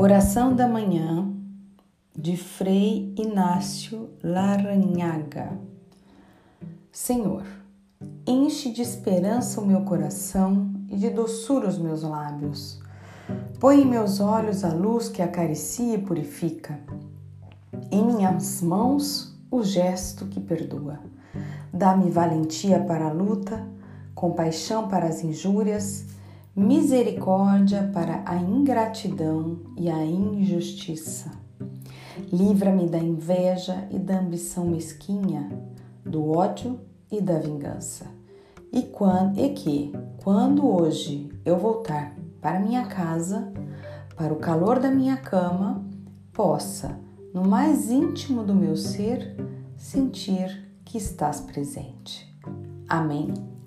Oração da manhã de Frei Inácio Laranhaga. Senhor, enche de esperança o meu coração e de doçura os meus lábios. Põe em meus olhos a luz que acaricia e purifica. Em minhas mãos o gesto que perdoa. Dá-me valentia para a luta, compaixão para as injúrias, misericórdia para a ingratidão e a injustiça. Livra-me da inveja e da ambição mesquinha, do ódio e da vingança. E, quando, e que, quando hoje eu voltar para minha casa, para o calor da minha cama, possa, no mais íntimo do meu ser, sentir que estás presente. Amém.